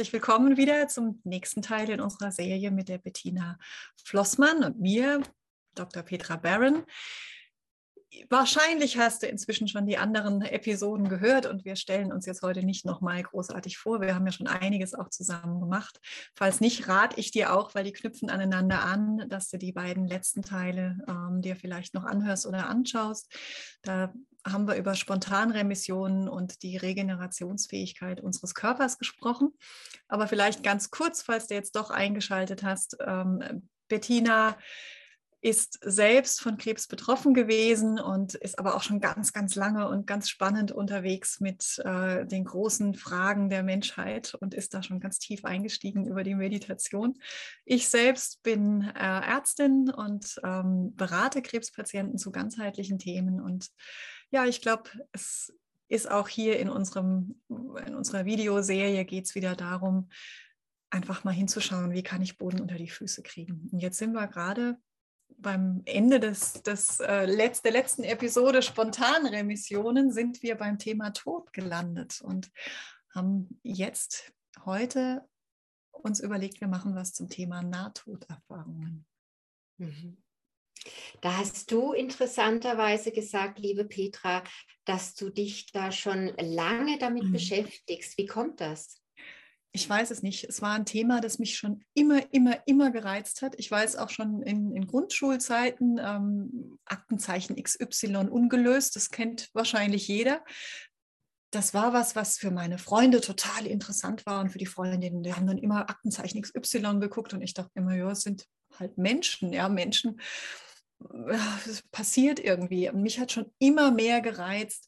Herzlich willkommen wieder zum nächsten Teil in unserer Serie mit der Bettina Flossmann und mir, Dr. Petra Barron. Wahrscheinlich hast du inzwischen schon die anderen Episoden gehört und wir stellen uns jetzt heute nicht nochmal großartig vor. Wir haben ja schon einiges auch zusammen gemacht. Falls nicht, rate ich dir auch, weil die knüpfen aneinander an, dass du die beiden letzten Teile ähm, dir vielleicht noch anhörst oder anschaust. Da haben wir über Spontanremissionen und die Regenerationsfähigkeit unseres Körpers gesprochen. Aber vielleicht ganz kurz, falls du jetzt doch eingeschaltet hast, ähm, Bettina ist selbst von Krebs betroffen gewesen und ist aber auch schon ganz, ganz lange und ganz spannend unterwegs mit äh, den großen Fragen der Menschheit und ist da schon ganz tief eingestiegen über die Meditation. Ich selbst bin äh, Ärztin und ähm, berate Krebspatienten zu ganzheitlichen Themen und ja, ich glaube, es ist auch hier in, unserem, in unserer Videoserie geht es wieder darum, einfach mal hinzuschauen, wie kann ich Boden unter die Füße kriegen. Und jetzt sind wir gerade beim Ende des, des, äh, Letz-, der letzten Episode Spontanremissionen sind wir beim Thema Tod gelandet und haben jetzt heute uns überlegt, wir machen was zum Thema Nahtoderfahrungen. Mhm. Da hast du interessanterweise gesagt, liebe Petra, dass du dich da schon lange damit mhm. beschäftigst. Wie kommt das? ich weiß es nicht. Es war ein Thema, das mich schon immer, immer, immer gereizt hat. Ich weiß auch schon in, in Grundschulzeiten, ähm, Aktenzeichen XY ungelöst, das kennt wahrscheinlich jeder. Das war was, was für meine Freunde total interessant war und für die Freundinnen, die haben dann immer Aktenzeichen XY geguckt und ich dachte immer, ja, es sind halt Menschen, ja, Menschen. Passiert irgendwie. Und mich hat schon immer mehr gereizt,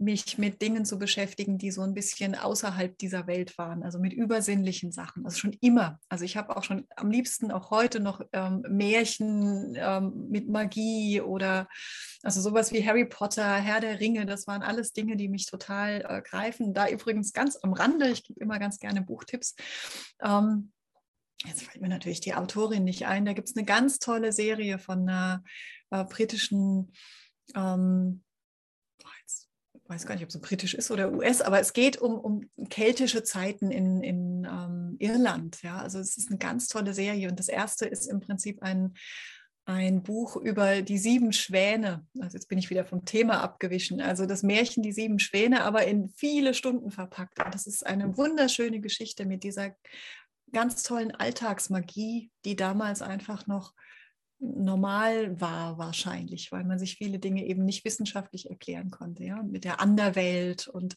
mich mit Dingen zu beschäftigen, die so ein bisschen außerhalb dieser Welt waren, also mit übersinnlichen Sachen. Also schon immer. Also ich habe auch schon am liebsten auch heute noch ähm, Märchen ähm, mit Magie oder also sowas wie Harry Potter, Herr der Ringe. Das waren alles Dinge, die mich total äh, greifen. Da übrigens ganz am Rande. Ich gebe immer ganz gerne Buchtipps. Ähm, Jetzt fällt mir natürlich die Autorin nicht ein. Da gibt es eine ganz tolle Serie von einer äh, britischen ähm, weiß gar nicht, ob es britisch ist oder US, aber es geht um, um keltische Zeiten in, in ähm, Irland. Ja? Also es ist eine ganz tolle Serie und das erste ist im Prinzip ein, ein Buch über die sieben Schwäne. Also jetzt bin ich wieder vom Thema abgewichen. Also das Märchen Die sieben Schwäne, aber in viele Stunden verpackt. Und das ist eine wunderschöne Geschichte mit dieser ganz tollen Alltagsmagie, die damals einfach noch normal war wahrscheinlich, weil man sich viele Dinge eben nicht wissenschaftlich erklären konnte, ja, mit der Anderwelt und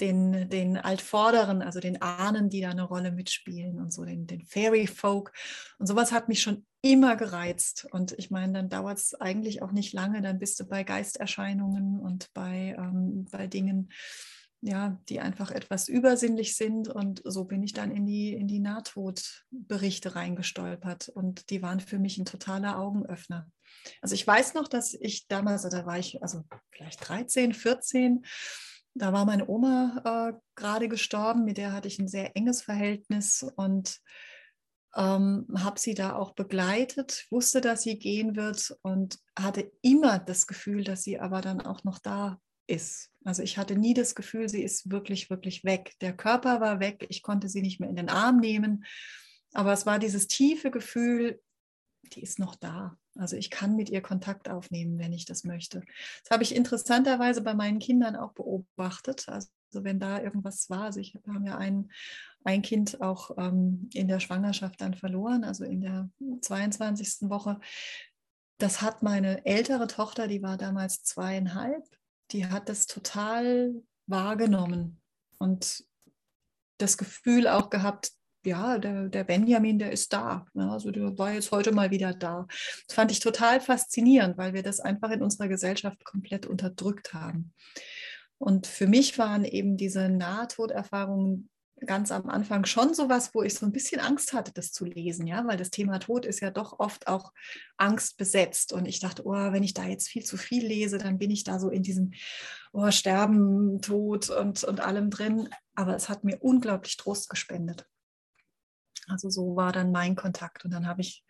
den, den Altvorderen, also den Ahnen, die da eine Rolle mitspielen und so, den, den Fairy Folk. Und sowas hat mich schon immer gereizt. Und ich meine, dann dauert es eigentlich auch nicht lange, dann bist du bei Geisterscheinungen und bei, ähm, bei Dingen, ja, die einfach etwas übersinnlich sind. Und so bin ich dann in die, in die Nahtodberichte reingestolpert. Und die waren für mich ein totaler Augenöffner. Also ich weiß noch, dass ich damals, da war ich also vielleicht 13, 14, da war meine Oma äh, gerade gestorben, mit der hatte ich ein sehr enges Verhältnis und ähm, habe sie da auch begleitet, wusste, dass sie gehen wird und hatte immer das Gefühl, dass sie aber dann auch noch da ist. Also ich hatte nie das Gefühl, sie ist wirklich, wirklich weg. Der Körper war weg, ich konnte sie nicht mehr in den Arm nehmen, aber es war dieses tiefe Gefühl, die ist noch da. Also ich kann mit ihr Kontakt aufnehmen, wenn ich das möchte. Das habe ich interessanterweise bei meinen Kindern auch beobachtet. Also wenn da irgendwas war, also ich habe ja ein, ein Kind auch ähm, in der Schwangerschaft dann verloren, also in der 22. Woche. Das hat meine ältere Tochter, die war damals zweieinhalb, die hat das total wahrgenommen und das Gefühl auch gehabt, ja, der, der Benjamin, der ist da. Ja, also der war jetzt heute mal wieder da. Das fand ich total faszinierend, weil wir das einfach in unserer Gesellschaft komplett unterdrückt haben. Und für mich waren eben diese Nahtoderfahrungen ganz am Anfang schon sowas, wo ich so ein bisschen Angst hatte, das zu lesen, ja, weil das Thema Tod ist ja doch oft auch Angst besetzt. Und ich dachte, oh, wenn ich da jetzt viel zu viel lese, dann bin ich da so in diesem oh, Sterben, Tod und, und allem drin. Aber es hat mir unglaublich Trost gespendet. Also so war dann mein Kontakt. Und dann habe ich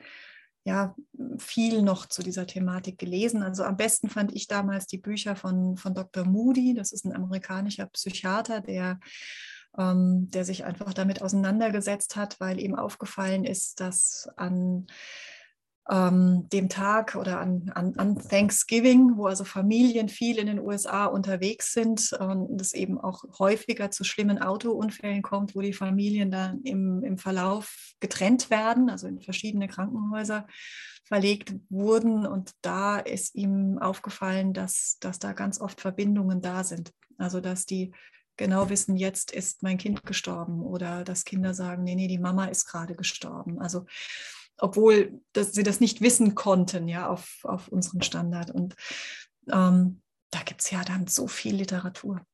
ja viel noch zu dieser Thematik gelesen. Also am besten fand ich damals die Bücher von, von Dr. Moody. Das ist ein amerikanischer Psychiater, der, ähm, der sich einfach damit auseinandergesetzt hat, weil ihm aufgefallen ist, dass an ähm, dem Tag oder an, an, an, Thanksgiving, wo also Familien viel in den USA unterwegs sind und es eben auch häufiger zu schlimmen Autounfällen kommt, wo die Familien dann im, im Verlauf getrennt werden, also in verschiedene Krankenhäuser verlegt wurden. Und da ist ihm aufgefallen, dass, dass da ganz oft Verbindungen da sind. Also dass die genau wissen, jetzt ist mein Kind gestorben oder dass Kinder sagen, nee, nee, die Mama ist gerade gestorben. Also obwohl dass sie das nicht wissen konnten, ja, auf, auf unseren Standard. Und ähm, da gibt es ja dann so viel Literatur.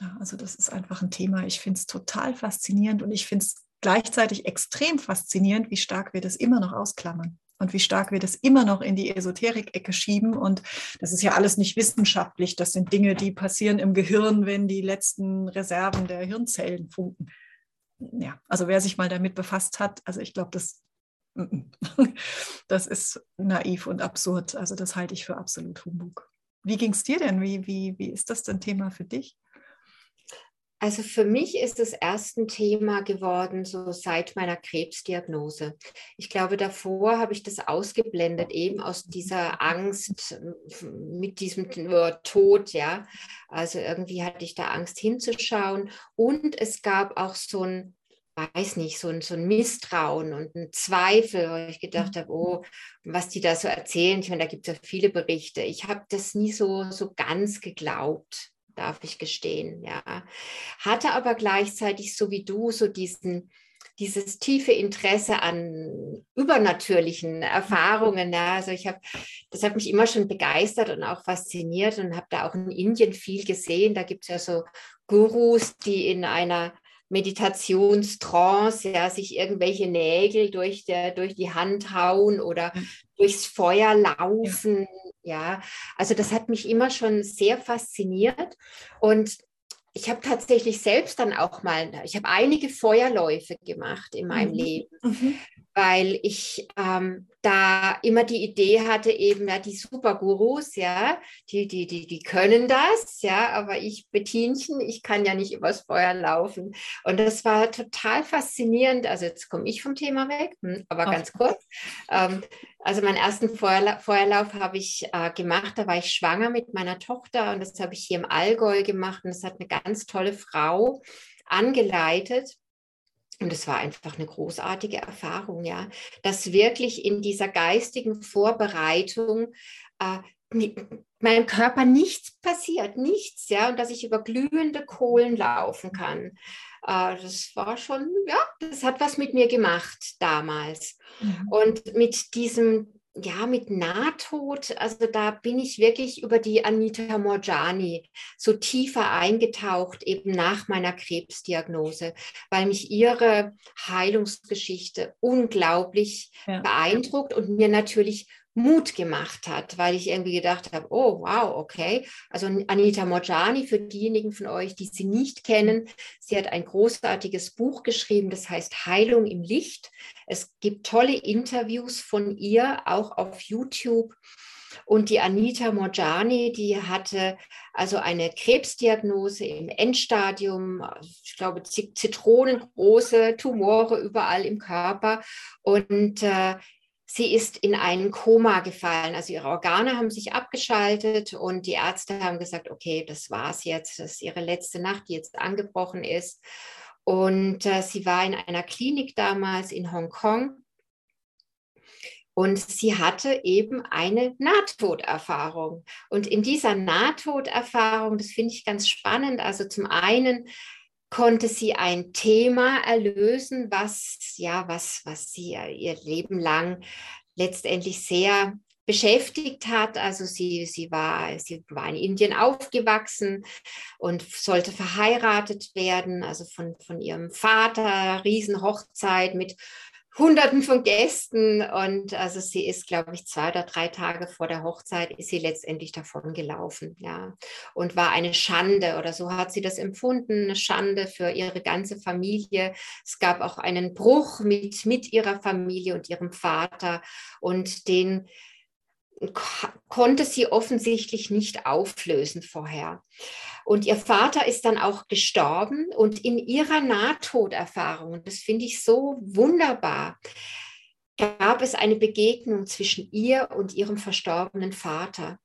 Ja, also das ist einfach ein Thema. Ich finde es total faszinierend und ich finde es gleichzeitig extrem faszinierend, wie stark wir das immer noch ausklammern und wie stark wir das immer noch in die Esoterik-Ecke schieben. Und das ist ja alles nicht wissenschaftlich. Das sind Dinge, die passieren im Gehirn, wenn die letzten Reserven der Hirnzellen funken. Ja, also wer sich mal damit befasst hat, also ich glaube, das Das ist naiv und absurd. Also das halte ich für absolut Humbug. Wie ging es dir denn? Wie, wie, wie ist das denn Thema für dich? Also für mich ist es erst ein Thema geworden, so seit meiner Krebsdiagnose. Ich glaube, davor habe ich das ausgeblendet, eben aus dieser Angst mit diesem Tod, ja. Also irgendwie hatte ich da Angst hinzuschauen. Und es gab auch so ein weiß nicht, so ein, so ein Misstrauen und ein Zweifel, wo ich gedacht habe, oh, was die da so erzählen. Ich meine, da gibt es ja viele Berichte. Ich habe das nie so, so ganz geglaubt, darf ich gestehen, ja. Hatte aber gleichzeitig, so wie du, so diesen, dieses tiefe Interesse an übernatürlichen Erfahrungen. Ja. Also ich habe, das hat mich immer schon begeistert und auch fasziniert und habe da auch in Indien viel gesehen. Da gibt es ja so Gurus, die in einer Meditationstrance, ja, sich irgendwelche Nägel durch, der, durch die Hand hauen oder ja. durchs Feuer laufen. Ja. also das hat mich immer schon sehr fasziniert. Und ich habe tatsächlich selbst dann auch mal, ich habe einige Feuerläufe gemacht in meinem mhm. Leben, mhm. Weil ich ähm, da immer die Idee hatte, eben ja, die Supergurus, ja, die, die, die, die können das, ja, aber ich, Bettinchen, ich kann ja nicht übers Feuer laufen. Und das war total faszinierend. Also jetzt komme ich vom Thema weg, hm, aber Ach. ganz kurz. Ähm, also meinen ersten Feuerla Feuerlauf habe ich äh, gemacht, da war ich schwanger mit meiner Tochter und das habe ich hier im Allgäu gemacht und das hat eine ganz tolle Frau angeleitet. Und es war einfach eine großartige Erfahrung, ja, dass wirklich in dieser geistigen Vorbereitung äh, meinem Körper nichts passiert, nichts, ja, und dass ich über glühende Kohlen laufen kann. Äh, das war schon, ja, das hat was mit mir gemacht damals. Mhm. Und mit diesem ja, mit Nahtod, also da bin ich wirklich über die Anita Morjani so tiefer eingetaucht, eben nach meiner Krebsdiagnose, weil mich ihre Heilungsgeschichte unglaublich ja. beeindruckt und mir natürlich Mut gemacht hat, weil ich irgendwie gedacht habe, oh wow, okay. Also Anita Morjani, für diejenigen von euch, die sie nicht kennen, sie hat ein großartiges Buch geschrieben, das heißt Heilung im Licht. Es gibt tolle Interviews von ihr, auch auf YouTube. Und die Anita Morjani, die hatte also eine Krebsdiagnose im Endstadium, ich glaube zitronengroße Tumore überall im Körper. Und äh, sie ist in ein Koma gefallen. Also ihre Organe haben sich abgeschaltet und die Ärzte haben gesagt, okay, das war's jetzt, das ist ihre letzte Nacht, die jetzt angebrochen ist. Und äh, sie war in einer Klinik damals in Hongkong. Und sie hatte eben eine Nahtoderfahrung. Und in dieser Nahtoderfahrung, das finde ich ganz spannend, also zum einen konnte sie ein Thema erlösen, was ja, was, was sie ihr Leben lang letztendlich sehr beschäftigt hat. Also sie, sie, war, sie war in Indien aufgewachsen und sollte verheiratet werden, also von, von ihrem Vater, Riesenhochzeit mit Hunderten von Gästen und also sie ist, glaube ich, zwei oder drei Tage vor der Hochzeit ist sie letztendlich davon gelaufen, ja, und war eine Schande oder so hat sie das empfunden, eine Schande für ihre ganze Familie. Es gab auch einen Bruch mit, mit ihrer Familie und ihrem Vater und den konnte sie offensichtlich nicht auflösen vorher. Und ihr Vater ist dann auch gestorben und in ihrer Nahtoderfahrung, das finde ich so wunderbar, gab es eine Begegnung zwischen ihr und ihrem verstorbenen Vater.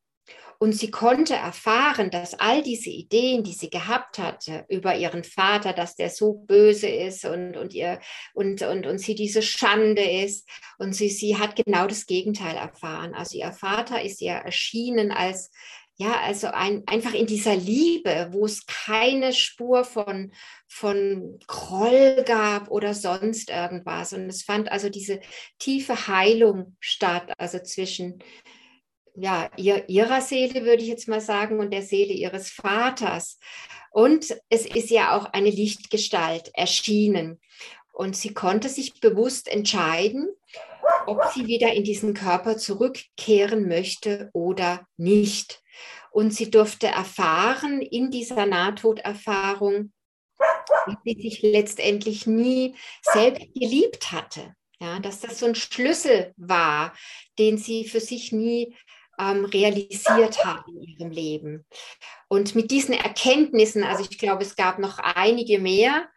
Und sie konnte erfahren, dass all diese Ideen, die sie gehabt hatte über ihren Vater, dass der so böse ist und, und, ihr, und, und, und sie diese Schande ist. Und sie, sie hat genau das Gegenteil erfahren. Also ihr Vater ist ihr erschienen als ja, also ein, einfach in dieser Liebe, wo es keine Spur von, von Groll gab oder sonst irgendwas. Und es fand also diese tiefe Heilung statt, also zwischen ja, ihr, ihrer Seele, würde ich jetzt mal sagen, und der Seele ihres Vaters. Und es ist ja auch eine Lichtgestalt erschienen. Und sie konnte sich bewusst entscheiden, ob sie wieder in diesen Körper zurückkehren möchte oder nicht. Und sie durfte erfahren in dieser Nahtoderfahrung, wie sie sich letztendlich nie selbst geliebt hatte. Ja, dass das so ein Schlüssel war, den sie für sich nie ähm, realisiert hat in ihrem Leben. Und mit diesen Erkenntnissen, also ich glaube, es gab noch einige mehr,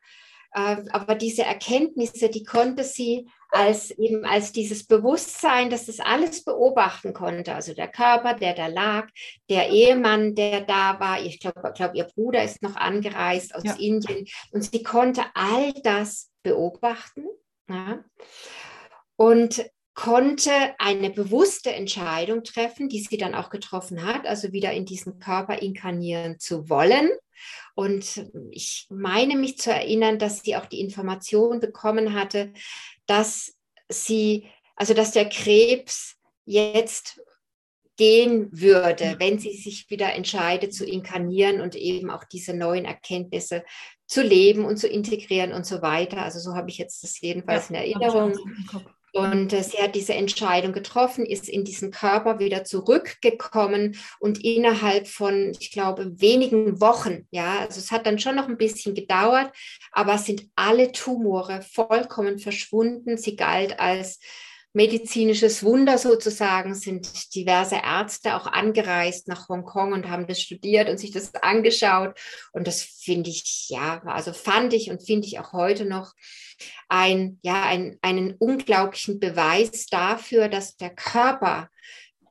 äh, aber diese Erkenntnisse, die konnte sie als eben als dieses Bewusstsein, dass das alles beobachten konnte. Also der Körper, der da lag, der Ehemann, der da war. Ich glaube, glaub, ihr Bruder ist noch angereist aus ja. Indien und sie konnte all das beobachten. Ja. Und konnte eine bewusste Entscheidung treffen, die sie dann auch getroffen hat, also wieder in diesen Körper inkarnieren zu wollen. Und ich meine mich zu erinnern, dass sie auch die Information bekommen hatte, dass sie, also dass der Krebs jetzt gehen würde, wenn sie sich wieder entscheidet zu inkarnieren und eben auch diese neuen Erkenntnisse zu leben und zu integrieren und so weiter. Also so habe ich jetzt das jedenfalls ja, in Erinnerung. Und äh, sie hat diese Entscheidung getroffen, ist in diesen Körper wieder zurückgekommen und innerhalb von, ich glaube, wenigen Wochen, ja, also es hat dann schon noch ein bisschen gedauert, aber sind alle Tumore vollkommen verschwunden. Sie galt als medizinisches Wunder sozusagen, sind diverse Ärzte auch angereist nach Hongkong und haben das studiert und sich das angeschaut. Und das finde ich, ja, also fand ich und finde ich auch heute noch ein, ja, ein, einen unglaublichen Beweis dafür, dass der Körper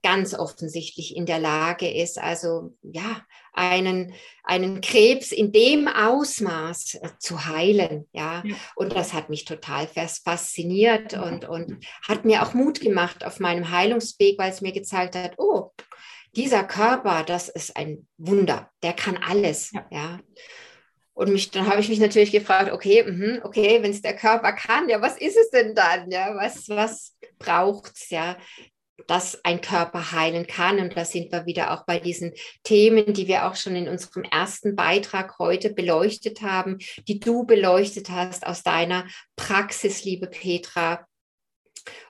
ganz offensichtlich in der Lage ist, also ja, einen, einen Krebs in dem Ausmaß äh, zu heilen. Ja? ja? und das hat mich total fasziniert und, und hat mir auch Mut gemacht auf meinem Heilungsweg, weil es mir gezeigt hat, oh, dieser Körper, das ist ein Wunder, der kann alles. Ja. ja? Und mich, dann habe ich mich natürlich gefragt, okay, mh, okay, wenn es der Körper kann, ja, was ist es denn dann? Ja, was, was braucht es, ja, dass ein Körper heilen kann? Und da sind wir wieder auch bei diesen Themen, die wir auch schon in unserem ersten Beitrag heute beleuchtet haben, die du beleuchtet hast aus deiner Praxis, liebe Petra.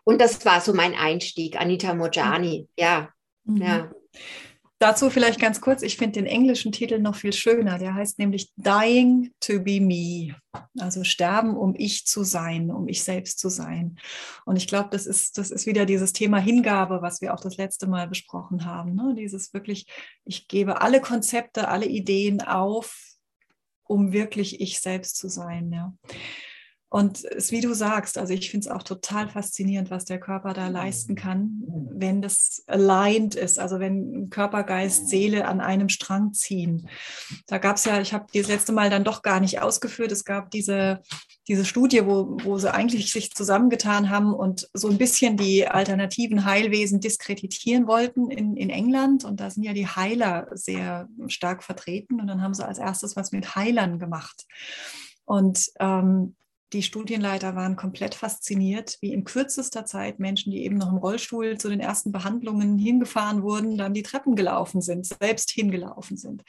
Und das war so mein Einstieg, Anita Mojani, ja, mhm. ja. Dazu vielleicht ganz kurz, ich finde den englischen Titel noch viel schöner. Der heißt nämlich Dying to be me. Also sterben, um ich zu sein, um ich selbst zu sein. Und ich glaube, das ist, das ist wieder dieses Thema Hingabe, was wir auch das letzte Mal besprochen haben. Ne? Dieses wirklich, ich gebe alle Konzepte, alle Ideen auf, um wirklich ich selbst zu sein. Ja. Und es, wie du sagst, also ich finde es auch total faszinierend, was der Körper da leisten kann, wenn das aligned ist, also wenn Körper, Geist, Seele an einem Strang ziehen. Da gab es ja, ich habe das letzte Mal dann doch gar nicht ausgeführt, es gab diese, diese Studie, wo, wo sie eigentlich sich zusammengetan haben und so ein bisschen die alternativen Heilwesen diskreditieren wollten in, in England. Und da sind ja die Heiler sehr stark vertreten. Und dann haben sie als erstes was mit Heilern gemacht. Und ähm, die Studienleiter waren komplett fasziniert, wie in kürzester Zeit Menschen, die eben noch im Rollstuhl zu den ersten Behandlungen hingefahren wurden, dann die Treppen gelaufen sind, selbst hingelaufen sind.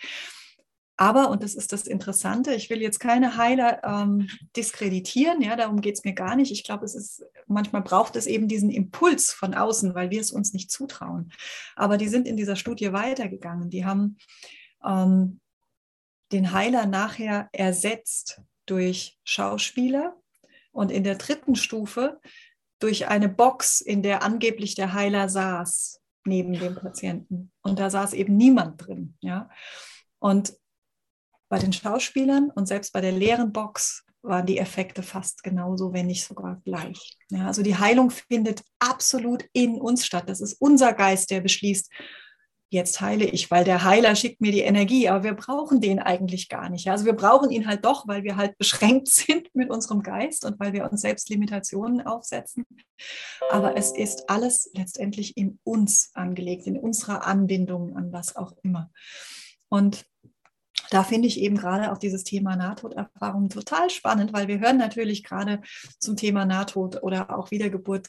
Aber, und das ist das Interessante, ich will jetzt keine Heiler ähm, diskreditieren, ja, darum geht es mir gar nicht. Ich glaube, es ist, manchmal braucht es eben diesen Impuls von außen, weil wir es uns nicht zutrauen. Aber die sind in dieser Studie weitergegangen. Die haben ähm, den Heiler nachher ersetzt durch Schauspieler und in der dritten Stufe durch eine Box, in der angeblich der Heiler saß neben dem Patienten. Und da saß eben niemand drin. Ja? Und bei den Schauspielern und selbst bei der leeren Box waren die Effekte fast genauso, wenn nicht sogar gleich. Ja, also die Heilung findet absolut in uns statt. Das ist unser Geist, der beschließt, jetzt heile ich, weil der Heiler schickt mir die Energie, aber wir brauchen den eigentlich gar nicht. Also wir brauchen ihn halt doch, weil wir halt beschränkt sind mit unserem Geist und weil wir uns selbst Limitationen aufsetzen. Aber es ist alles letztendlich in uns angelegt, in unserer Anbindung an was auch immer. Und da finde ich eben gerade auch dieses Thema Nahtoderfahrung total spannend, weil wir hören natürlich gerade zum Thema Nahtod oder auch Wiedergeburt.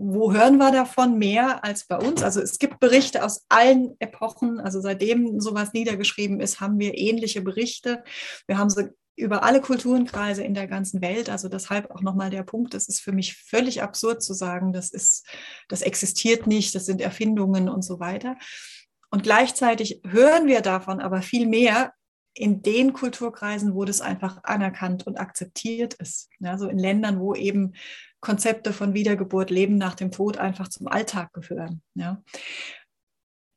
Wo hören wir davon mehr als bei uns? Also es gibt Berichte aus allen Epochen. Also seitdem sowas niedergeschrieben ist, haben wir ähnliche Berichte. Wir haben sie über alle Kulturenkreise in der ganzen Welt. Also deshalb auch nochmal der Punkt, es ist für mich völlig absurd zu sagen, das ist, das existiert nicht, das sind Erfindungen und so weiter. Und gleichzeitig hören wir davon aber viel mehr in den Kulturkreisen, wo das einfach anerkannt und akzeptiert ist. Also in Ländern, wo eben Konzepte von Wiedergeburt, Leben nach dem Tod einfach zum Alltag gehören. Ja.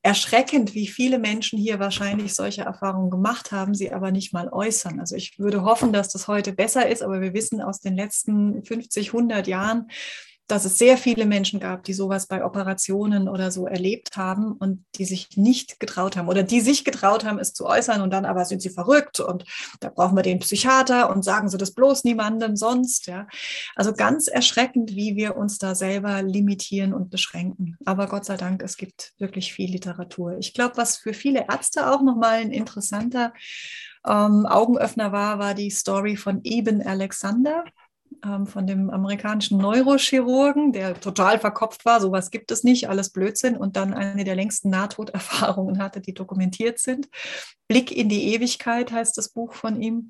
Erschreckend, wie viele Menschen hier wahrscheinlich solche Erfahrungen gemacht haben, sie aber nicht mal äußern. Also ich würde hoffen, dass das heute besser ist, aber wir wissen aus den letzten 50, 100 Jahren, dass es sehr viele Menschen gab, die sowas bei Operationen oder so erlebt haben und die sich nicht getraut haben oder die sich getraut haben, es zu äußern und dann aber sind sie verrückt und da brauchen wir den Psychiater und sagen sie das bloß niemandem sonst. Ja. Also ganz erschreckend, wie wir uns da selber limitieren und beschränken. Aber Gott sei Dank, es gibt wirklich viel Literatur. Ich glaube, was für viele Ärzte auch nochmal ein interessanter ähm, Augenöffner war, war die Story von Eben Alexander ähm, von dem amerikanischen Neurochirurgen, der total verkopft war, sowas gibt es nicht, alles Blödsinn und dann eine der längsten Nahtoderfahrungen hatte, die dokumentiert sind. Blick in die Ewigkeit heißt das Buch von ihm.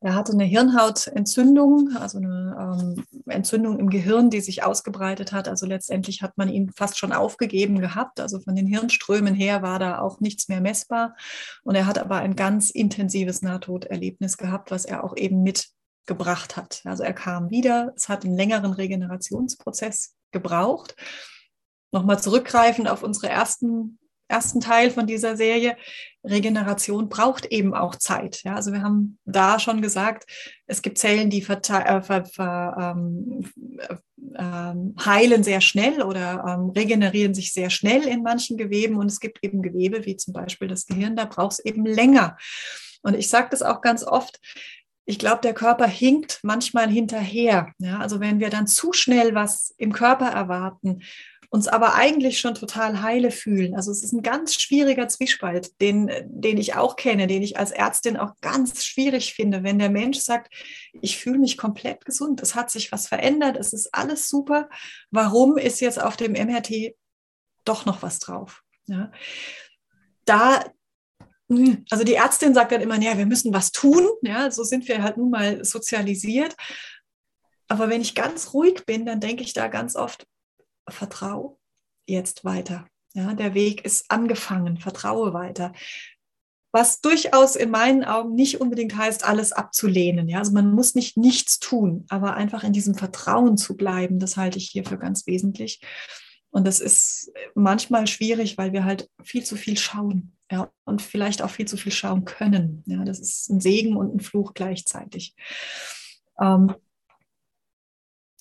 Er hatte eine Hirnhautentzündung, also eine ähm, Entzündung im Gehirn, die sich ausgebreitet hat. Also letztendlich hat man ihn fast schon aufgegeben gehabt. Also von den Hirnströmen her war da auch nichts mehr messbar. Und er hat aber ein ganz intensives Nahtoderlebnis gehabt, was er auch eben mit gebracht hat. Also er kam wieder, es hat einen längeren Regenerationsprozess gebraucht. Nochmal zurückgreifend auf unsere ersten, ersten Teil von dieser Serie, Regeneration braucht eben auch Zeit. Ja, also wir haben da schon gesagt, es gibt Zellen, die äh, ver, ver, ähm, ähm, heilen sehr schnell oder ähm, regenerieren sich sehr schnell in manchen Geweben und es gibt eben Gewebe, wie zum Beispiel das Gehirn, da braucht es eben länger. Und ich sage das auch ganz oft, ich glaube, der Körper hinkt manchmal hinterher. Ja? Also wenn wir dann zu schnell was im Körper erwarten, uns aber eigentlich schon total heile fühlen. Also es ist ein ganz schwieriger Zwiespalt, den, den ich auch kenne, den ich als Ärztin auch ganz schwierig finde, wenn der Mensch sagt, ich fühle mich komplett gesund, es hat sich was verändert, es ist alles super. Warum ist jetzt auf dem MRT doch noch was drauf? Ja? Da also die Ärztin sagt dann immer, ja, wir müssen was tun. Ja, so sind wir halt nun mal sozialisiert. Aber wenn ich ganz ruhig bin, dann denke ich da ganz oft, vertrau jetzt weiter. Ja, der Weg ist angefangen, vertraue weiter. Was durchaus in meinen Augen nicht unbedingt heißt, alles abzulehnen. Ja, also man muss nicht nichts tun, aber einfach in diesem Vertrauen zu bleiben, das halte ich hier für ganz wesentlich. Und das ist manchmal schwierig, weil wir halt viel zu viel schauen ja, und vielleicht auch viel zu viel schauen können. Ja, das ist ein Segen und ein Fluch gleichzeitig. Ähm,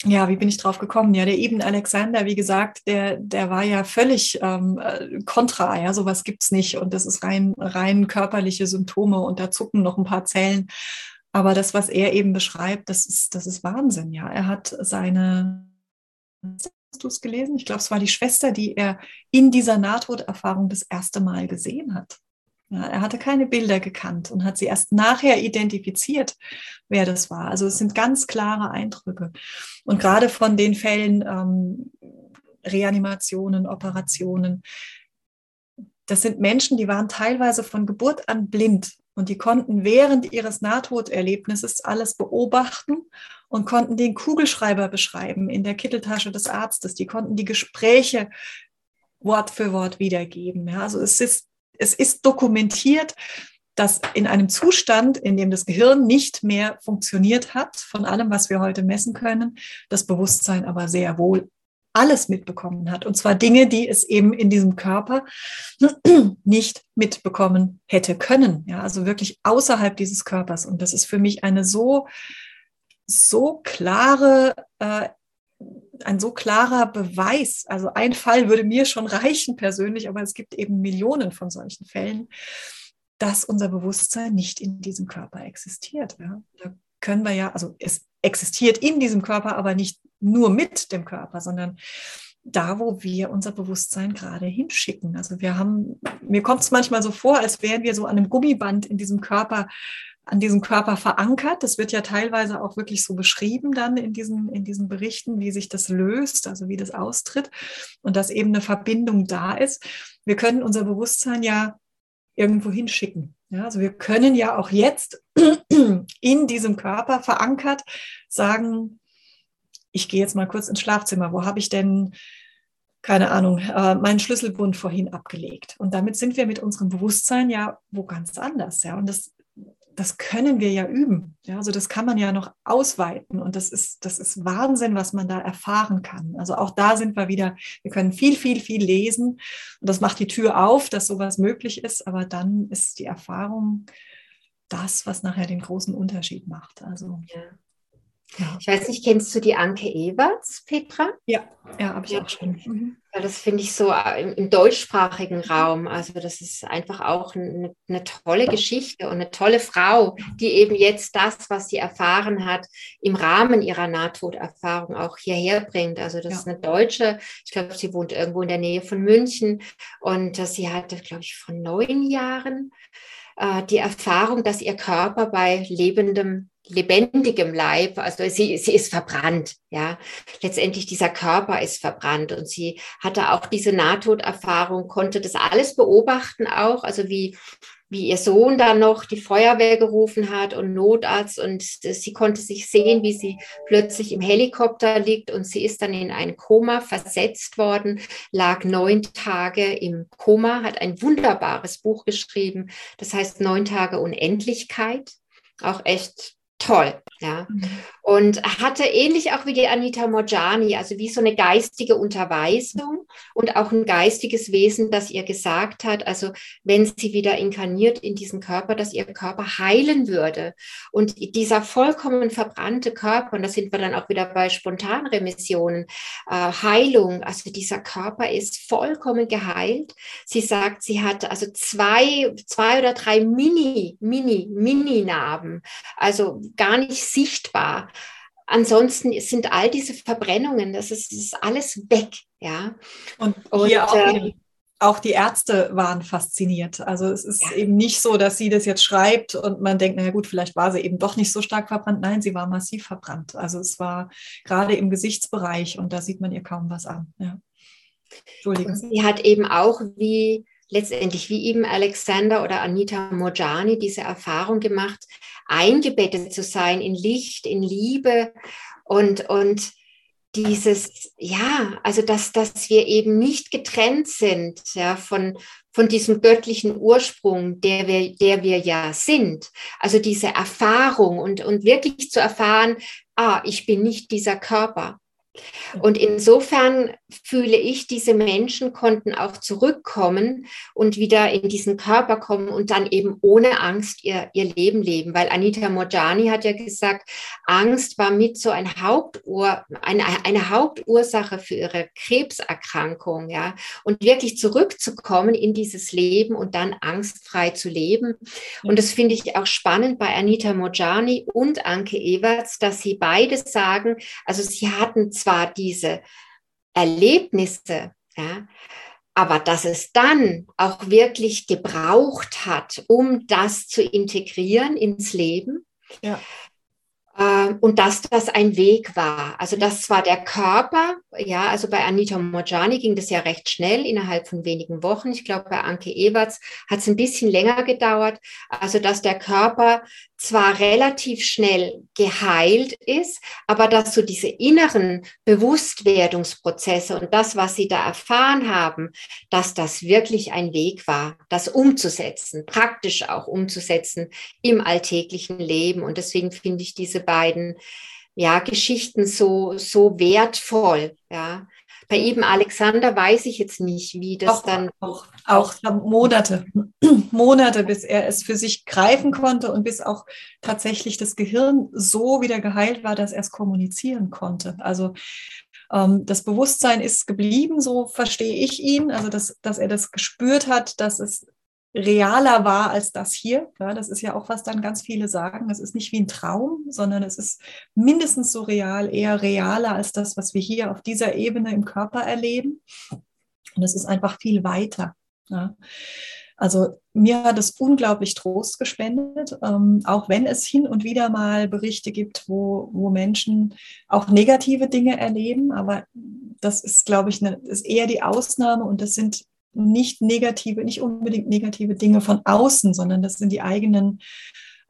ja, wie bin ich drauf gekommen? Ja, der Eben Alexander, wie gesagt, der, der war ja völlig ähm, äh, kontra, ja, sowas gibt es nicht und das ist rein, rein körperliche Symptome und da zucken noch ein paar Zellen. Aber das, was er eben beschreibt, das ist, das ist Wahnsinn, ja. Er hat seine Hast du es gelesen? Ich glaube, es war die Schwester, die er in dieser Nahtoderfahrung das erste Mal gesehen hat. Ja, er hatte keine Bilder gekannt und hat sie erst nachher identifiziert, wer das war. Also es sind ganz klare Eindrücke. Und gerade von den Fällen ähm, Reanimationen, Operationen, das sind Menschen, die waren teilweise von Geburt an blind und die konnten während ihres Nahtoderlebnisses alles beobachten und konnten den Kugelschreiber beschreiben in der Kitteltasche des Arztes. Die konnten die Gespräche Wort für Wort wiedergeben. Ja, also es ist, es ist dokumentiert, dass in einem Zustand, in dem das Gehirn nicht mehr funktioniert hat, von allem, was wir heute messen können, das Bewusstsein aber sehr wohl alles mitbekommen hat. Und zwar Dinge, die es eben in diesem Körper nicht mitbekommen hätte können. Ja, also wirklich außerhalb dieses Körpers. Und das ist für mich eine so, so klare, äh, ein so klarer Beweis. Also ein Fall würde mir schon reichen persönlich, aber es gibt eben Millionen von solchen Fällen, dass unser Bewusstsein nicht in diesem Körper existiert. Ja. Da können wir ja, also es existiert in diesem Körper, aber nicht nur mit dem Körper, sondern da, wo wir unser Bewusstsein gerade hinschicken. Also wir haben, mir kommt es manchmal so vor, als wären wir so an einem Gummiband in diesem Körper, an diesem Körper verankert. Das wird ja teilweise auch wirklich so beschrieben dann in diesen, in diesen Berichten, wie sich das löst, also wie das austritt und dass eben eine Verbindung da ist. Wir können unser Bewusstsein ja irgendwo hinschicken. Ja, also wir können ja auch jetzt in diesem Körper verankert sagen, ich gehe jetzt mal kurz ins Schlafzimmer. Wo habe ich denn, keine Ahnung, äh, meinen Schlüsselbund vorhin abgelegt? Und damit sind wir mit unserem Bewusstsein ja wo ganz anders. Ja, und das das können wir ja üben. Ja, also das kann man ja noch ausweiten und das ist, das ist Wahnsinn, was man da erfahren kann. Also auch da sind wir wieder, wir können viel, viel, viel lesen und das macht die Tür auf, dass sowas möglich ist, aber dann ist die Erfahrung das, was nachher den großen Unterschied macht. Also ja. Ja. Ich weiß nicht, kennst du die Anke Ewerts, Petra? Ja, ja, habe ich ja. auch schon. Mhm. Das finde ich so äh, im, im, deutschsprachigen Raum. Also das ist einfach auch eine, eine, tolle Geschichte und eine tolle Frau, die eben jetzt das, was sie erfahren hat, im Rahmen ihrer Nahtoderfahrung auch hierher bringt. Also das ja. ist eine Deutsche. Ich glaube, sie wohnt irgendwo in der Nähe von München und sie hatte, glaube ich, vor neun Jahren äh, die Erfahrung, dass ihr Körper bei lebendem lebendigem Leib, also sie, sie ist verbrannt, ja. Letztendlich dieser Körper ist verbrannt und sie hatte auch diese Nahtoderfahrung, konnte das alles beobachten auch, also wie, wie ihr Sohn dann noch die Feuerwehr gerufen hat und Notarzt und sie konnte sich sehen, wie sie plötzlich im Helikopter liegt und sie ist dann in ein Koma versetzt worden, lag neun Tage im Koma, hat ein wunderbares Buch geschrieben, das heißt Neun Tage Unendlichkeit, auch echt toll. Ja. Mhm. Und hatte ähnlich auch wie die Anita Morjani, also wie so eine geistige Unterweisung und auch ein geistiges Wesen, das ihr gesagt hat, also wenn sie wieder inkarniert in diesen Körper, dass ihr Körper heilen würde. Und dieser vollkommen verbrannte Körper, und da sind wir dann auch wieder bei Spontanremissionen, äh, Heilung, also dieser Körper ist vollkommen geheilt. Sie sagt, sie hat also zwei, zwei oder drei Mini, Mini, Mini-Narben, also gar nicht sichtbar. Ansonsten sind all diese Verbrennungen, das ist, das ist alles weg, ja. Und, und hier auch, äh, auch die Ärzte waren fasziniert. Also es ist ja. eben nicht so, dass sie das jetzt schreibt und man denkt, naja gut, vielleicht war sie eben doch nicht so stark verbrannt. Nein, sie war massiv verbrannt. Also es war gerade im Gesichtsbereich und da sieht man ihr kaum was an. Ja. Entschuldigung. Und sie hat eben auch wie letztendlich wie eben Alexander oder Anita Mojani diese Erfahrung gemacht, eingebettet zu sein in Licht, in Liebe und, und dieses, ja, also dass, dass wir eben nicht getrennt sind ja, von, von diesem göttlichen Ursprung, der wir, der wir ja sind. Also diese Erfahrung und, und wirklich zu erfahren, ah, ich bin nicht dieser Körper. Und insofern fühle ich, diese Menschen konnten auch zurückkommen und wieder in diesen Körper kommen und dann eben ohne Angst ihr, ihr Leben leben. Weil Anita Morjani hat ja gesagt, Angst war mit so ein Hauptur, eine, eine Hauptursache für ihre Krebserkrankung. Ja? Und wirklich zurückzukommen in dieses Leben und dann angstfrei zu leben. Und das finde ich auch spannend bei Anita Morjani und Anke Ewerts, dass sie beide sagen, also sie hatten zwar diese Erlebnisse, ja, Aber dass es dann auch wirklich gebraucht hat, um das zu integrieren ins Leben. Ja. Äh, und dass das ein Weg war. Also das war der Körper, ja, also bei Anita Mojani ging das ja recht schnell, innerhalb von wenigen Wochen. Ich glaube, bei Anke Ewerts hat es ein bisschen länger gedauert. Also dass der Körper zwar relativ schnell geheilt ist, aber dass so diese inneren Bewusstwerdungsprozesse und das, was sie da erfahren haben, dass das wirklich ein Weg war, das umzusetzen, praktisch auch umzusetzen im alltäglichen Leben. Und deswegen finde ich diese beiden ja, Geschichten so, so wertvoll, ja. Bei eben Alexander weiß ich jetzt nicht, wie das auch, dann. Auch, auch Monate, Monate, bis er es für sich greifen konnte und bis auch tatsächlich das Gehirn so wieder geheilt war, dass er es kommunizieren konnte. Also ähm, das Bewusstsein ist geblieben, so verstehe ich ihn, also dass, dass er das gespürt hat, dass es realer war als das hier. Ja, das ist ja auch, was dann ganz viele sagen. Es ist nicht wie ein Traum, sondern es ist mindestens so real, eher realer als das, was wir hier auf dieser Ebene im Körper erleben. Und es ist einfach viel weiter. Ja. Also mir hat es unglaublich Trost gespendet, ähm, auch wenn es hin und wieder mal Berichte gibt, wo, wo Menschen auch negative Dinge erleben. Aber das ist, glaube ich, eine, ist eher die Ausnahme und das sind nicht negative, nicht unbedingt negative Dinge von außen, sondern das sind die eigenen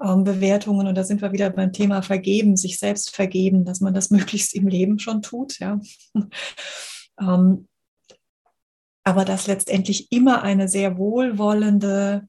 ähm, Bewertungen. Und da sind wir wieder beim Thema Vergeben, sich selbst vergeben, dass man das möglichst im Leben schon tut. Ja. ähm, aber dass letztendlich immer eine sehr wohlwollende,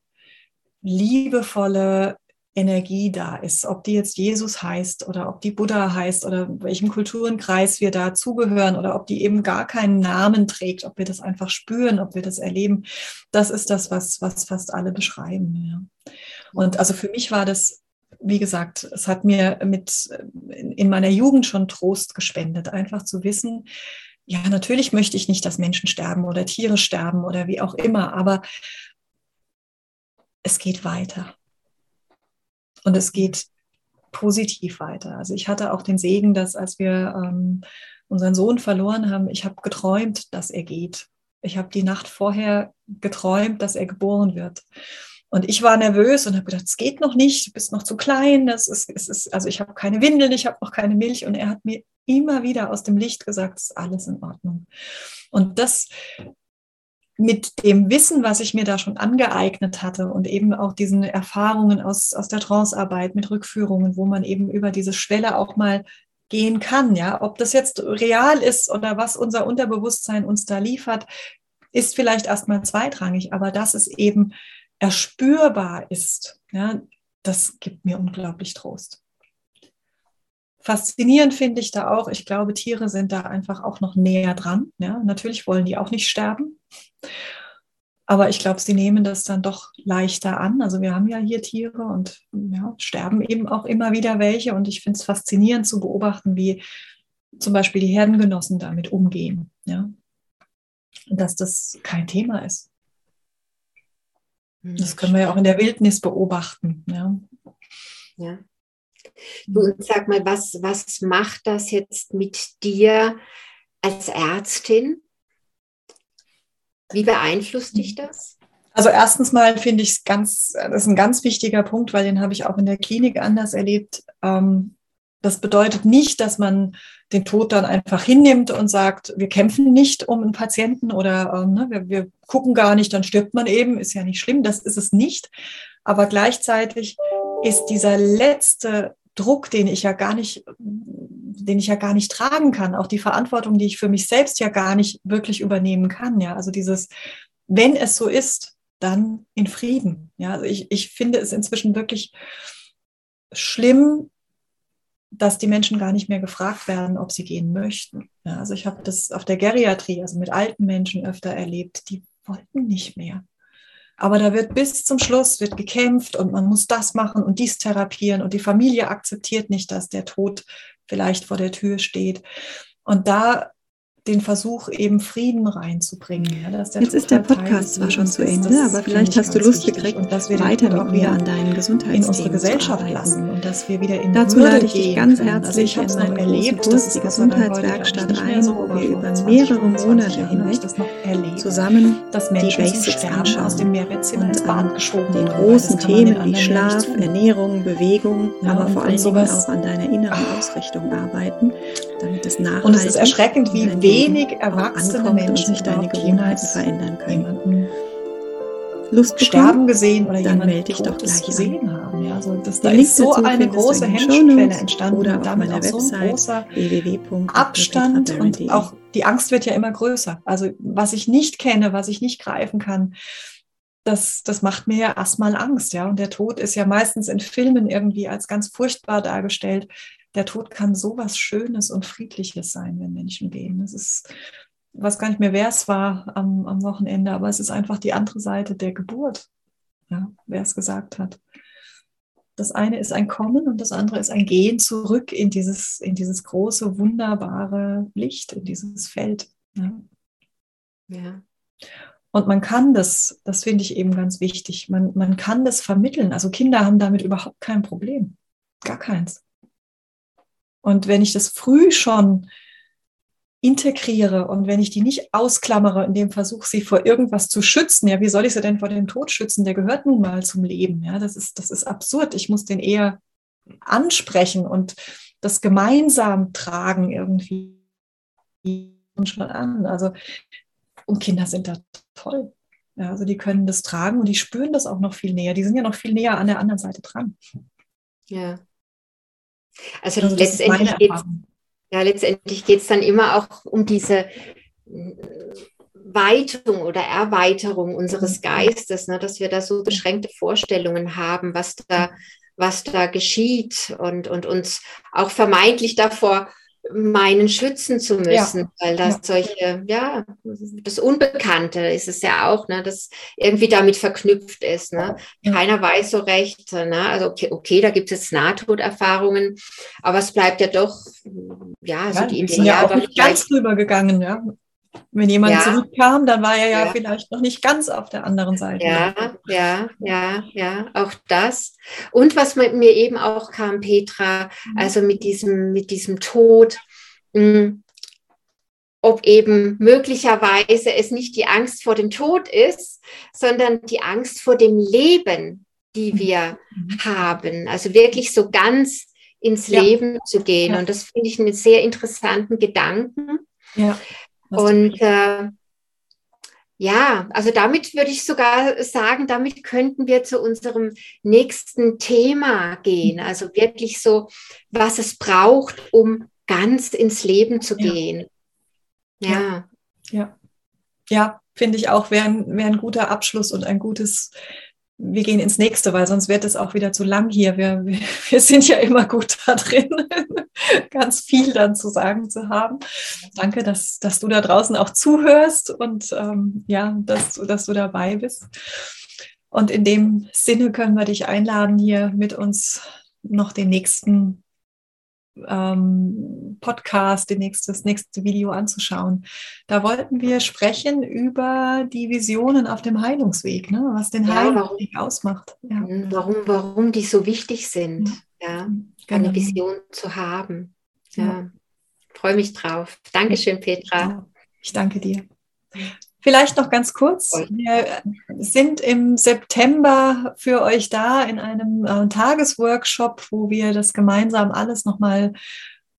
liebevolle Energie da ist, ob die jetzt Jesus heißt oder ob die Buddha heißt oder welchem Kulturenkreis wir da zugehören oder ob die eben gar keinen Namen trägt, ob wir das einfach spüren, ob wir das erleben, das ist das, was, was fast alle beschreiben. Ja. Und also für mich war das, wie gesagt, es hat mir mit in meiner Jugend schon Trost gespendet, einfach zu wissen, ja, natürlich möchte ich nicht, dass Menschen sterben oder Tiere sterben oder wie auch immer, aber es geht weiter und es geht positiv weiter. Also ich hatte auch den Segen, dass als wir ähm, unseren Sohn verloren haben, ich habe geträumt, dass er geht. Ich habe die Nacht vorher geträumt, dass er geboren wird. Und ich war nervös und habe gedacht, es geht noch nicht, du bist noch zu klein, das ist, es ist, also ich habe keine Windeln, ich habe noch keine Milch. Und er hat mir immer wieder aus dem Licht gesagt, es ist alles in Ordnung. Und das mit dem Wissen, was ich mir da schon angeeignet hatte und eben auch diesen Erfahrungen aus, aus der Trancearbeit mit Rückführungen, wo man eben über diese Schwelle auch mal gehen kann, ja, ob das jetzt real ist oder was unser Unterbewusstsein uns da liefert, ist vielleicht erstmal zweitrangig, aber dass es eben erspürbar ist, ja, das gibt mir unglaublich Trost. Faszinierend finde ich da auch, ich glaube, Tiere sind da einfach auch noch näher dran. Ja? Natürlich wollen die auch nicht sterben. Aber ich glaube, sie nehmen das dann doch leichter an. Also wir haben ja hier Tiere und ja, sterben eben auch immer wieder welche. Und ich finde es faszinierend zu beobachten, wie zum Beispiel die Herdengenossen damit umgehen. Ja? Dass das kein Thema ist. Hm, das können wir ja auch in der Wildnis beobachten. Ja. ja. Du sag mal, was, was macht das jetzt mit dir als Ärztin? Wie beeinflusst dich das? Also erstens mal finde ich es ganz, das ist ein ganz wichtiger Punkt, weil den habe ich auch in der Klinik anders erlebt. Ähm, das bedeutet nicht, dass man den Tod dann einfach hinnimmt und sagt, wir kämpfen nicht um einen Patienten oder ähm, ne, wir, wir gucken gar nicht, dann stirbt man eben, ist ja nicht schlimm, das ist es nicht. Aber gleichzeitig ist dieser letzte Druck, den ich ja gar nicht, den ich ja gar nicht tragen kann, auch die Verantwortung, die ich für mich selbst ja gar nicht wirklich übernehmen kann. Ja, also dieses, wenn es so ist, dann in Frieden. Ja, also ich, ich finde es inzwischen wirklich schlimm, dass die Menschen gar nicht mehr gefragt werden, ob sie gehen möchten. Ja, also ich habe das auf der Geriatrie, also mit alten Menschen öfter erlebt, die wollten nicht mehr. Aber da wird bis zum Schluss wird gekämpft und man muss das machen und dies therapieren und die Familie akzeptiert nicht, dass der Tod vielleicht vor der Tür steht. Und da den Versuch, eben Frieden reinzubringen. Ja, Jetzt ist der Podcast zwar schon zu Ende, aber vielleicht hast du Lust gekriegt, weiter mit mir an deinen Gesundheitsthemen in unsere Gesellschaft lassen und dass wir wieder in Dazu lade ich dich ganz. Also herzlich also in meinen erlebt, Kurs, die Gesundheitswerkstatt ein, so wo wir über mehrere Monate hinweg zusammen die Basics anschauen aus dem und an den großen Themen wie Schlaf, Ernährung, Bewegung, aber vor allen Dingen auch an deiner inneren Ausrichtung arbeiten, damit es nachhaltig Und es ist erschreckend, wie wenig erwachsene Menschen sich deine Gewohnheiten verändern können. Lust sterben gesehen oder dann melde dich doch gleich gesehen an. haben. Ja, also das, da ist so eine große Hemmschwelle entstanden oder und damit auch so ein großer Abstand und auch die Angst wird ja immer größer. Also was ich nicht kenne, was ich nicht greifen kann, das, das macht mir ja erstmal Angst, ja. Und der Tod ist ja meistens in Filmen irgendwie als ganz furchtbar dargestellt. Der Tod kann so was Schönes und Friedliches sein, wenn Menschen gehen. Das ist weiß gar nicht mehr, wer es war am, am Wochenende, aber es ist einfach die andere Seite der Geburt, ja, wer es gesagt hat. Das eine ist ein Kommen und das andere ist ein Gehen zurück in dieses, in dieses große, wunderbare Licht, in dieses Feld. Ja. ja. Und man kann das, das finde ich eben ganz wichtig, man, man kann das vermitteln. Also Kinder haben damit überhaupt kein Problem. Gar keins. Und wenn ich das früh schon integriere und wenn ich die nicht ausklammere, in dem Versuch, sie vor irgendwas zu schützen, ja, wie soll ich sie denn vor dem Tod schützen? Der gehört nun mal zum Leben. Ja, das ist, das ist absurd. Ich muss den eher ansprechen und das gemeinsam tragen irgendwie schon an. Also, und Kinder sind da toll. Ja, also die können das tragen und die spüren das auch noch viel näher. Die sind ja noch viel näher an der anderen Seite dran. Ja. Also, also letztendlich geht es ja, letztendlich geht es dann immer auch um diese äh, Weitung oder Erweiterung unseres mhm. Geistes, ne, dass wir da so beschränkte Vorstellungen haben, was da, was da geschieht und, und uns auch vermeintlich davor meinen schützen zu müssen, ja. weil das ja. solche, ja, das Unbekannte ist es ja auch, ne, das irgendwie damit verknüpft ist. Ne? Keiner weiß so recht, ne? also okay, okay da gibt es Nahtoderfahrungen, aber es bleibt ja doch, ja, so die sind ja auch nicht ganz drüber gegangen, ja. Wenn jemand ja. zurückkam, dann war er ja, ja, vielleicht noch nicht ganz auf der anderen Seite. Ja, ja, ja, ja, auch das. Und was mir eben auch kam, Petra, mhm. also mit diesem, mit diesem Tod, mh, hm, ob eben möglicherweise es nicht die Angst vor dem Tod ist, sondern die Angst vor dem Leben, die mhm. wir mhm. haben. Also wirklich so ganz ins ja. Leben zu gehen. Und das finde ich einen sehr interessanten Gedanken. Ja. Und äh, ja, also damit würde ich sogar sagen, damit könnten wir zu unserem nächsten Thema gehen. Mhm. Also wirklich so, was es braucht, um ganz ins Leben zu gehen. Ja. Ja, ja. ja finde ich auch, wäre ein, wär ein guter Abschluss und ein gutes wir gehen ins nächste, weil sonst wird es auch wieder zu lang hier. Wir, wir sind ja immer gut da drin, ganz viel dann zu sagen zu haben. Danke, dass, dass du da draußen auch zuhörst und ähm, ja, dass, dass du dabei bist. Und in dem Sinne können wir dich einladen, hier mit uns noch den nächsten ähm, Podcast, nächste, das nächste Video anzuschauen. Da wollten wir sprechen über die Visionen auf dem Heilungsweg, ne? was den ja, Heilungsweg warum, ausmacht. Ja. Mhm, warum, warum die so wichtig sind, ja, genau. eine Vision zu haben. Ja. Freue mich drauf. Dankeschön, Petra. Ich danke dir. Vielleicht noch ganz kurz. Wir sind im September für euch da in einem äh, Tagesworkshop, wo wir das gemeinsam alles nochmal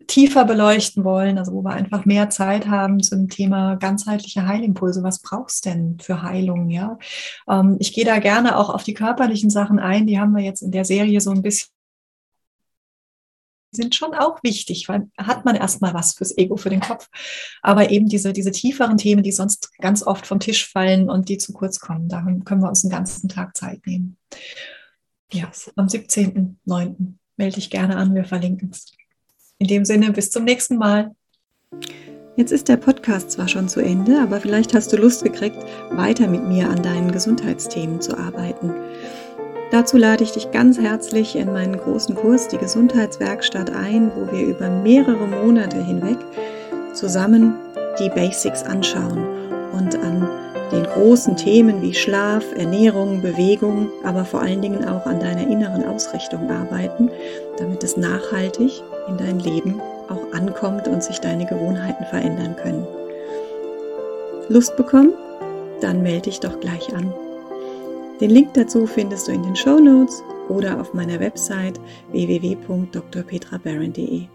tiefer beleuchten wollen, also wo wir einfach mehr Zeit haben zum Thema ganzheitliche Heilimpulse. Was brauchst denn für Heilung? Ja, ähm, ich gehe da gerne auch auf die körperlichen Sachen ein. Die haben wir jetzt in der Serie so ein bisschen sind schon auch wichtig, weil hat man erstmal was fürs Ego, für den Kopf. Aber eben diese, diese tieferen Themen, die sonst ganz oft vom Tisch fallen und die zu kurz kommen, da können wir uns einen ganzen Tag Zeit nehmen. Ja, am 17.09. melde dich gerne an, wir verlinken es. In dem Sinne, bis zum nächsten Mal. Jetzt ist der Podcast zwar schon zu Ende, aber vielleicht hast du Lust gekriegt, weiter mit mir an deinen Gesundheitsthemen zu arbeiten. Dazu lade ich dich ganz herzlich in meinen großen Kurs, die Gesundheitswerkstatt, ein, wo wir über mehrere Monate hinweg zusammen die Basics anschauen und an den großen Themen wie Schlaf, Ernährung, Bewegung, aber vor allen Dingen auch an deiner inneren Ausrichtung arbeiten, damit es nachhaltig in dein Leben auch ankommt und sich deine Gewohnheiten verändern können. Lust bekommen? Dann melde dich doch gleich an. Den Link dazu findest du in den Show Notes oder auf meiner Website www.drpetrabaron.de.